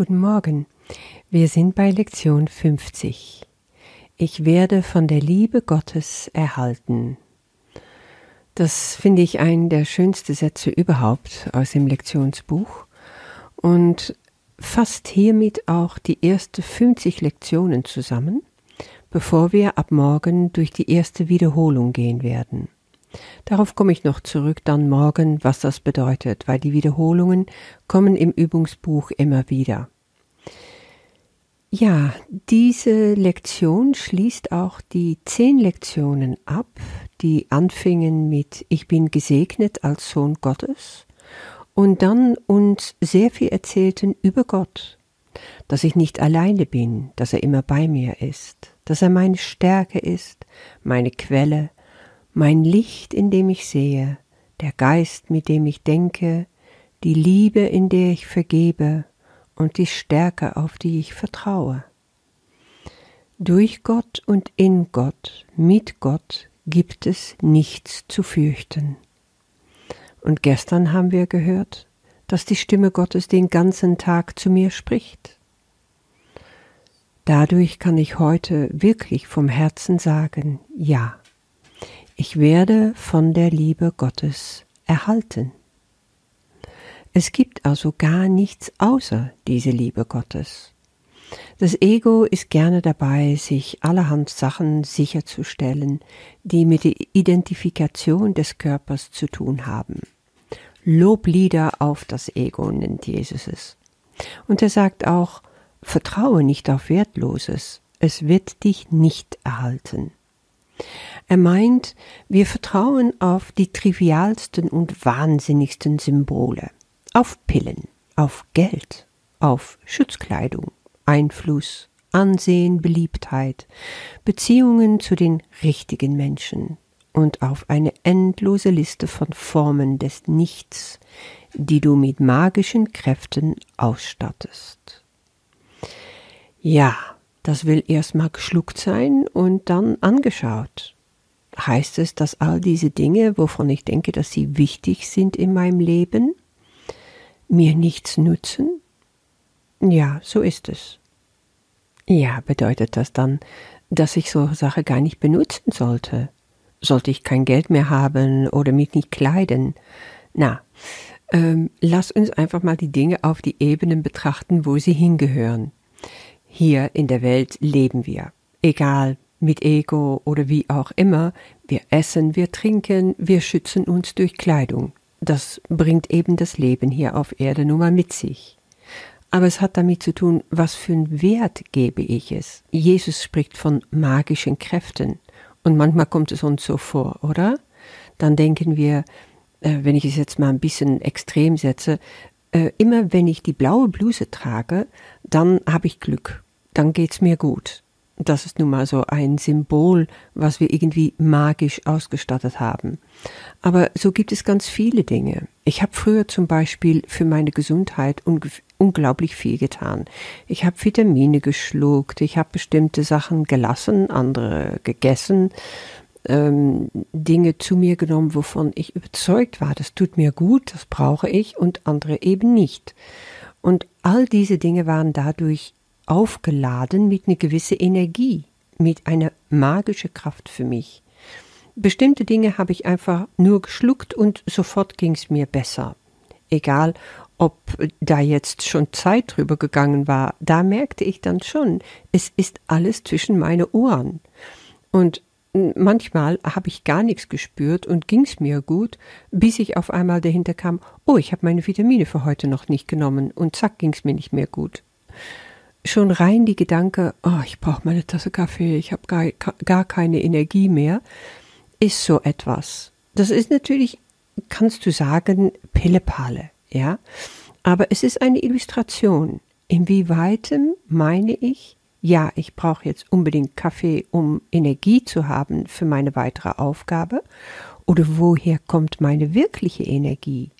Guten Morgen. Wir sind bei Lektion 50. Ich werde von der Liebe Gottes erhalten. Das finde ich einen der schönsten Sätze überhaupt aus dem Lektionsbuch und fasst hiermit auch die ersten 50 Lektionen zusammen, bevor wir ab morgen durch die erste Wiederholung gehen werden. Darauf komme ich noch zurück dann morgen, was das bedeutet, weil die Wiederholungen kommen im Übungsbuch immer wieder. Ja, diese Lektion schließt auch die zehn Lektionen ab, die anfingen mit Ich bin gesegnet als Sohn Gottes und dann uns sehr viel erzählten über Gott, dass ich nicht alleine bin, dass er immer bei mir ist, dass er meine Stärke ist, meine Quelle, mein Licht, in dem ich sehe, der Geist, mit dem ich denke, die Liebe, in der ich vergebe und die Stärke, auf die ich vertraue. Durch Gott und in Gott, mit Gott gibt es nichts zu fürchten. Und gestern haben wir gehört, dass die Stimme Gottes den ganzen Tag zu mir spricht. Dadurch kann ich heute wirklich vom Herzen sagen, ja, ich werde von der Liebe Gottes erhalten. Es gibt also gar nichts außer diese Liebe Gottes. Das Ego ist gerne dabei, sich allerhand Sachen sicherzustellen, die mit der Identifikation des Körpers zu tun haben. Loblieder auf das Ego nennt Jesus es. Und er sagt auch, vertraue nicht auf Wertloses, es wird dich nicht erhalten. Er meint, wir vertrauen auf die trivialsten und wahnsinnigsten Symbole, auf Pillen, auf Geld, auf Schutzkleidung, Einfluss, Ansehen, Beliebtheit, Beziehungen zu den richtigen Menschen und auf eine endlose Liste von Formen des Nichts, die du mit magischen Kräften ausstattest. Ja, das will erstmal geschluckt sein und dann angeschaut. Heißt es, dass all diese Dinge, wovon ich denke, dass sie wichtig sind in meinem Leben, mir nichts nutzen? Ja, so ist es. Ja, bedeutet das dann, dass ich so Sache gar nicht benutzen sollte? Sollte ich kein Geld mehr haben oder mich nicht kleiden? Na, ähm, lass uns einfach mal die Dinge auf die Ebenen betrachten, wo sie hingehören. Hier in der Welt leben wir. Egal mit Ego oder wie auch immer, wir essen, wir trinken, wir schützen uns durch Kleidung. Das bringt eben das Leben hier auf Erde nun mal mit sich. Aber es hat damit zu tun, was für einen Wert gebe ich es. Jesus spricht von magischen Kräften. Und manchmal kommt es uns so vor, oder? Dann denken wir, äh, wenn ich es jetzt mal ein bisschen extrem setze, äh, immer wenn ich die blaue Bluse trage, dann habe ich Glück, dann geht's mir gut. Das ist nun mal so ein Symbol, was wir irgendwie magisch ausgestattet haben. Aber so gibt es ganz viele Dinge. Ich habe früher zum Beispiel für meine Gesundheit unglaublich viel getan. Ich habe Vitamine geschluckt, ich habe bestimmte Sachen gelassen, andere gegessen ähm, Dinge zu mir genommen, wovon ich überzeugt war, das tut mir gut, das brauche ich und andere eben nicht. Und all diese Dinge waren dadurch aufgeladen mit einer gewissen Energie, mit einer magischen Kraft für mich. Bestimmte Dinge habe ich einfach nur geschluckt und sofort ging es mir besser. Egal, ob da jetzt schon Zeit drüber gegangen war, da merkte ich dann schon, es ist alles zwischen meine Ohren. Und manchmal habe ich gar nichts gespürt und ging's mir gut, bis ich auf einmal dahinter kam, oh, ich habe meine Vitamine für heute noch nicht genommen und zack ging's mir nicht mehr gut. Schon rein die Gedanke, oh, ich brauche meine Tasse Kaffee, ich habe gar, gar keine Energie mehr, ist so etwas. Das ist natürlich, kannst du sagen, Pillepalle, ja, aber es ist eine Illustration. Inwieweitem meine ich, ja, ich brauche jetzt unbedingt Kaffee, um Energie zu haben für meine weitere Aufgabe? Oder woher kommt meine wirkliche Energie?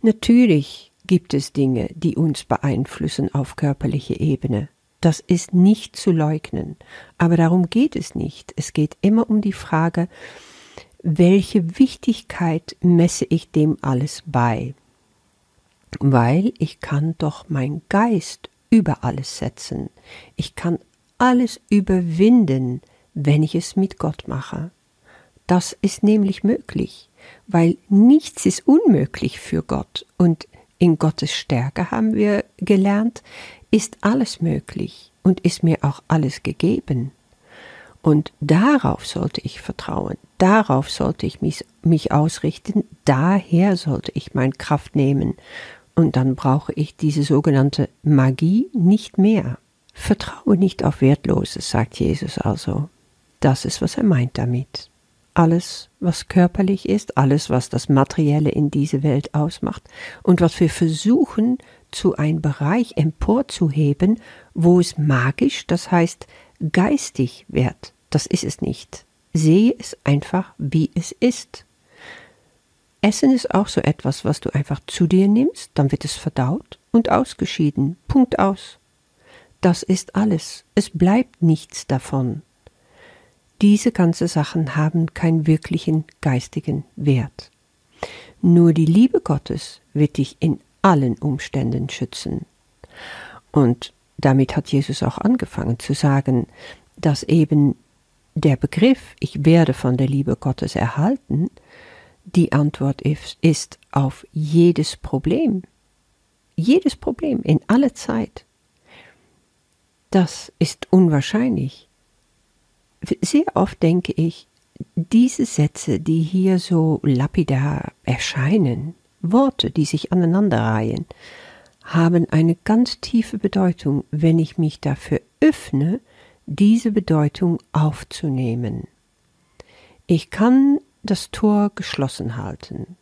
Natürlich gibt es Dinge, die uns beeinflussen auf körperlicher Ebene. Das ist nicht zu leugnen. Aber darum geht es nicht. Es geht immer um die Frage, welche Wichtigkeit messe ich dem alles bei? weil ich kann doch mein Geist über alles setzen. Ich kann alles überwinden, wenn ich es mit Gott mache. Das ist nämlich möglich, weil nichts ist unmöglich für Gott und in Gottes Stärke haben wir gelernt, ist alles möglich und ist mir auch alles gegeben. Und darauf sollte ich vertrauen, darauf sollte ich mich, mich ausrichten, daher sollte ich meine Kraft nehmen. Und dann brauche ich diese sogenannte Magie nicht mehr. Vertraue nicht auf Wertloses, sagt Jesus also. Das ist, was er meint damit. Alles, was körperlich ist, alles, was das Materielle in dieser Welt ausmacht und was wir versuchen, zu einem Bereich emporzuheben, wo es magisch, das heißt geistig wird. Das ist es nicht. Sehe es einfach, wie es ist. Essen ist auch so etwas, was du einfach zu dir nimmst, dann wird es verdaut und ausgeschieden. Punkt aus. Das ist alles. Es bleibt nichts davon. Diese ganzen Sachen haben keinen wirklichen geistigen Wert. Nur die Liebe Gottes wird dich in allen Umständen schützen. Und damit hat Jesus auch angefangen zu sagen, dass eben der Begriff Ich werde von der Liebe Gottes erhalten, die Antwort ist, ist auf jedes Problem. Jedes Problem in aller Zeit. Das ist unwahrscheinlich. Sehr oft denke ich, diese Sätze, die hier so lapidar erscheinen, Worte, die sich aneinanderreihen, haben eine ganz tiefe Bedeutung, wenn ich mich dafür öffne, diese Bedeutung aufzunehmen. Ich kann das Tor geschlossen halten.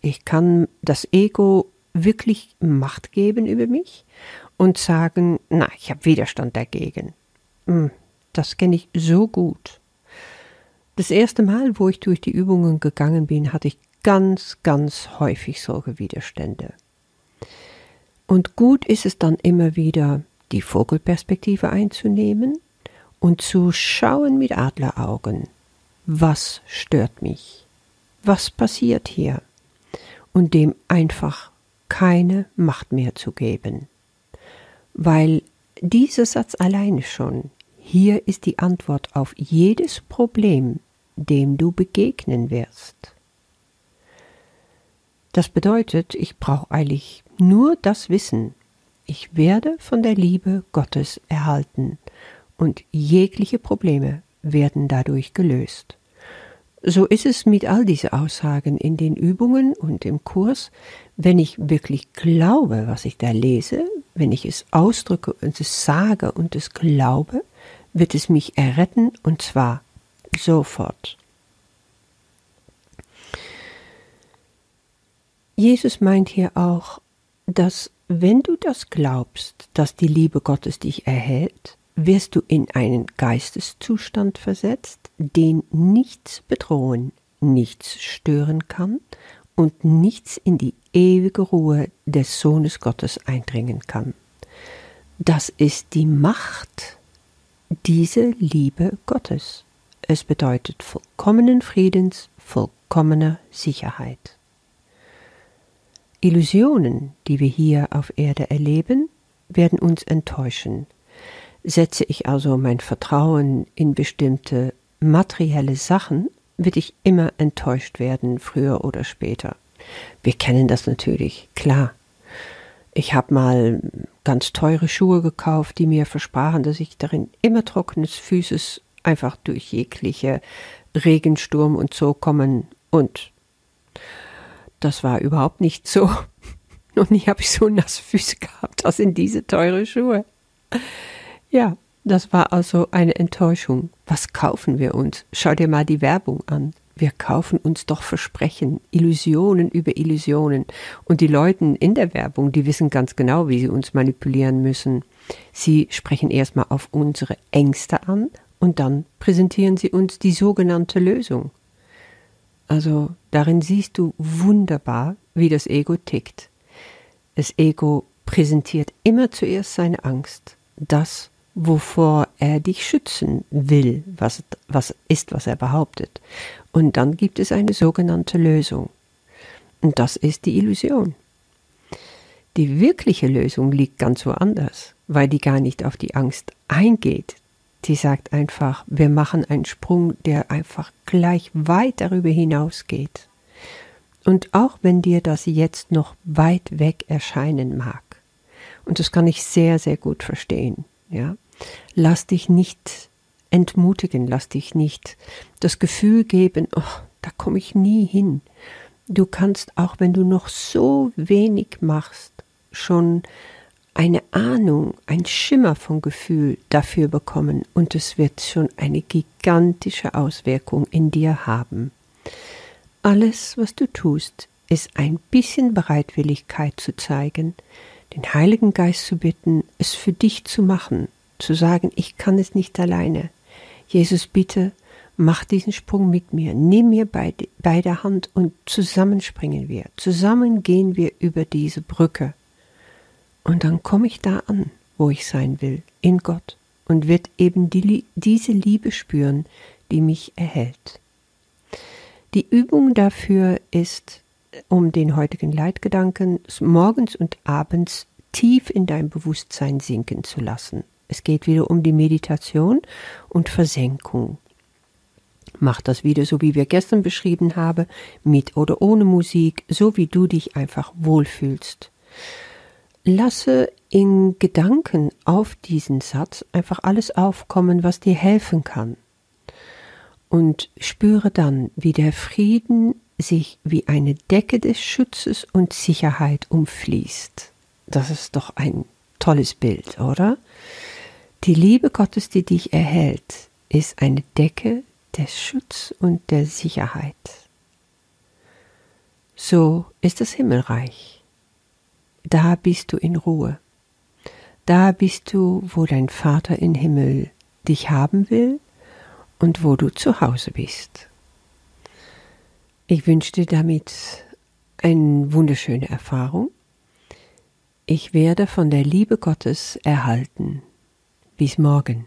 Ich kann das Ego wirklich Macht geben über mich und sagen, na, ich habe Widerstand dagegen. Hm, das kenne ich so gut. Das erste Mal, wo ich durch die Übungen gegangen bin, hatte ich ganz, ganz häufig solche Widerstände. Und gut ist es dann immer wieder, die Vogelperspektive einzunehmen und zu schauen mit Adleraugen. Was stört mich? Was passiert hier? Und dem einfach keine Macht mehr zu geben. Weil dieser Satz alleine schon, hier ist die Antwort auf jedes Problem, dem du begegnen wirst. Das bedeutet, ich brauche eigentlich nur das Wissen, ich werde von der Liebe Gottes erhalten und jegliche Probleme werden dadurch gelöst. So ist es mit all diesen Aussagen in den Übungen und im Kurs, wenn ich wirklich glaube, was ich da lese, wenn ich es ausdrücke und es sage und es glaube, wird es mich erretten und zwar sofort. Jesus meint hier auch, dass wenn du das glaubst, dass die Liebe Gottes dich erhält, wirst du in einen Geisteszustand versetzt, den nichts bedrohen, nichts stören kann und nichts in die ewige Ruhe des Sohnes Gottes eindringen kann. Das ist die Macht, diese Liebe Gottes. Es bedeutet vollkommenen Friedens, vollkommener Sicherheit. Illusionen, die wir hier auf Erde erleben, werden uns enttäuschen. Setze ich also mein Vertrauen in bestimmte materielle Sachen, wird ich immer enttäuscht werden, früher oder später. Wir kennen das natürlich, klar. Ich habe mal ganz teure Schuhe gekauft, die mir versprachen, dass ich darin immer trockenes Füßes einfach durch jegliche Regensturm und so kommen und das war überhaupt nicht so. Noch nie habe ich so nasse Füße gehabt als in diese teure Schuhe. Ja, das war also eine Enttäuschung. Was kaufen wir uns? Schau dir mal die Werbung an. Wir kaufen uns doch Versprechen, Illusionen über Illusionen. Und die Leute in der Werbung, die wissen ganz genau, wie sie uns manipulieren müssen. Sie sprechen erstmal auf unsere Ängste an und dann präsentieren sie uns die sogenannte Lösung. Also darin siehst du wunderbar, wie das Ego tickt. Das Ego präsentiert immer zuerst seine Angst, das, wovor er dich schützen will, was, was ist, was er behauptet. Und dann gibt es eine sogenannte Lösung. Und das ist die Illusion. Die wirkliche Lösung liegt ganz woanders, weil die gar nicht auf die Angst eingeht. Die sagt einfach, wir machen einen Sprung, der einfach gleich weit darüber hinausgeht. Und auch wenn dir das jetzt noch weit weg erscheinen mag, und das kann ich sehr, sehr gut verstehen, ja, lass dich nicht entmutigen, lass dich nicht das Gefühl geben, oh, da komme ich nie hin. Du kannst auch, wenn du noch so wenig machst, schon eine Ahnung, ein Schimmer von Gefühl dafür bekommen und es wird schon eine gigantische Auswirkung in dir haben. Alles, was du tust, ist ein bisschen Bereitwilligkeit zu zeigen, den Heiligen Geist zu bitten, es für dich zu machen, zu sagen, ich kann es nicht alleine. Jesus, bitte, mach diesen Sprung mit mir, nimm mir bei, bei der Hand und zusammen springen wir, zusammen gehen wir über diese Brücke. Und dann komme ich da an, wo ich sein will, in Gott, und wird eben die, diese Liebe spüren, die mich erhält. Die Übung dafür ist, um den heutigen Leitgedanken morgens und abends tief in dein Bewusstsein sinken zu lassen. Es geht wieder um die Meditation und Versenkung. Mach das wieder so, wie wir gestern beschrieben haben, mit oder ohne Musik, so wie du dich einfach wohlfühlst. Lasse in Gedanken auf diesen Satz einfach alles aufkommen, was dir helfen kann. Und spüre dann, wie der Frieden sich wie eine Decke des Schutzes und Sicherheit umfließt. Das ist doch ein tolles Bild, oder? Die Liebe Gottes, die dich erhält, ist eine Decke des Schutz und der Sicherheit. So ist das Himmelreich. Da bist du in Ruhe. Da bist du, wo dein Vater im Himmel dich haben will und wo du zu Hause bist. Ich wünsche dir damit eine wunderschöne Erfahrung. Ich werde von der Liebe Gottes erhalten. Bis morgen.